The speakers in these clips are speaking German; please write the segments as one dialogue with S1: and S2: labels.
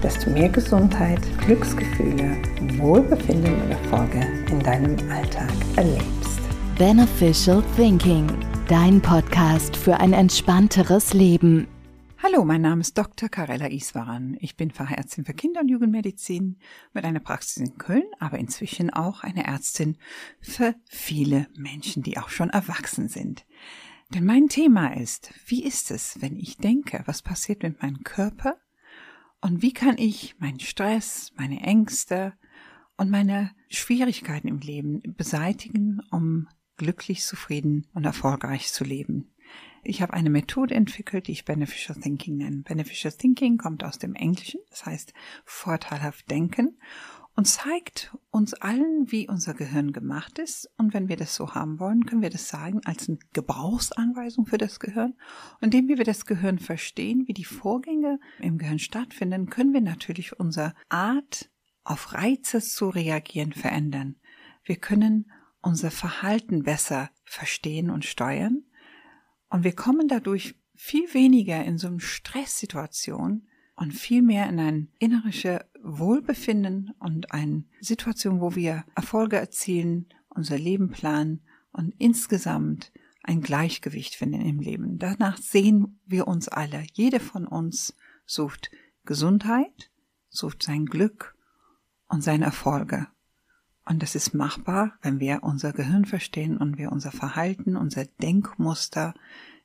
S1: dass du mehr Gesundheit, Glücksgefühle, Wohlbefinden und Erfolge in deinem Alltag erlebst.
S2: Beneficial Thinking, dein Podcast für ein entspannteres Leben.
S1: Hallo, mein Name ist Dr. Karella Iswaran. Ich bin Fachärztin für Kinder- und Jugendmedizin mit einer Praxis in Köln, aber inzwischen auch eine Ärztin für viele Menschen, die auch schon erwachsen sind. Denn mein Thema ist, wie ist es, wenn ich denke, was passiert mit meinem Körper, und wie kann ich meinen Stress, meine Ängste und meine Schwierigkeiten im Leben beseitigen, um glücklich, zufrieden und erfolgreich zu leben? Ich habe eine Methode entwickelt, die ich Beneficial Thinking nenne. Beneficial Thinking kommt aus dem Englischen, das heißt vorteilhaft denken und zeigt uns allen, wie unser Gehirn gemacht ist. Und wenn wir das so haben wollen, können wir das sagen als eine Gebrauchsanweisung für das Gehirn. Und indem wir das Gehirn verstehen, wie die Vorgänge im Gehirn stattfinden, können wir natürlich unsere Art, auf Reize zu reagieren, verändern. Wir können unser Verhalten besser verstehen und steuern. Und wir kommen dadurch viel weniger in so eine Stresssituation, und vielmehr in ein innerisches Wohlbefinden und eine Situation, wo wir Erfolge erzielen, unser Leben planen und insgesamt ein Gleichgewicht finden im Leben. Danach sehen wir uns alle. Jede von uns sucht Gesundheit, sucht sein Glück und seine Erfolge. Und das ist machbar, wenn wir unser Gehirn verstehen und wir unser Verhalten, unser Denkmuster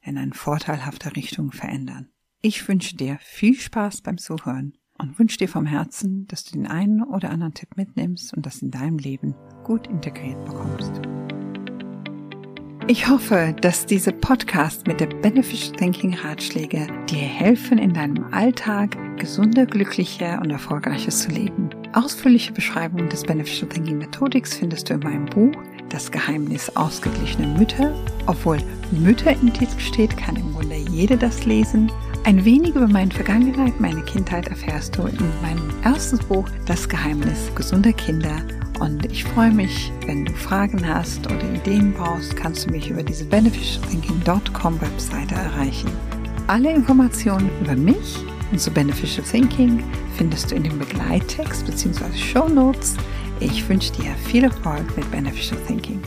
S1: in eine vorteilhafte Richtung verändern. Ich wünsche dir viel Spaß beim Zuhören und wünsche dir vom Herzen, dass du den einen oder anderen Tipp mitnimmst und das in deinem Leben gut integriert bekommst. Ich hoffe, dass diese Podcast mit der Beneficial Thinking Ratschläge dir helfen, in deinem Alltag gesunder, glücklicher und erfolgreicher zu leben. Ausführliche Beschreibungen des Beneficial Thinking Methodiks findest du in meinem Buch Das Geheimnis ausgeglichener Mütter. Obwohl Mütter im Titel steht, kann im Grunde jede das lesen. Ein wenig über meine Vergangenheit, meine Kindheit erfährst du in meinem ersten Buch Das Geheimnis gesunder Kinder. Und ich freue mich, wenn du Fragen hast oder Ideen brauchst, kannst du mich über diese beneficialthinking.com Webseite erreichen. Alle Informationen über mich und zu Beneficial Thinking findest du in dem Begleittext bzw. Show Notes. Ich wünsche dir viel Erfolg mit Beneficial Thinking.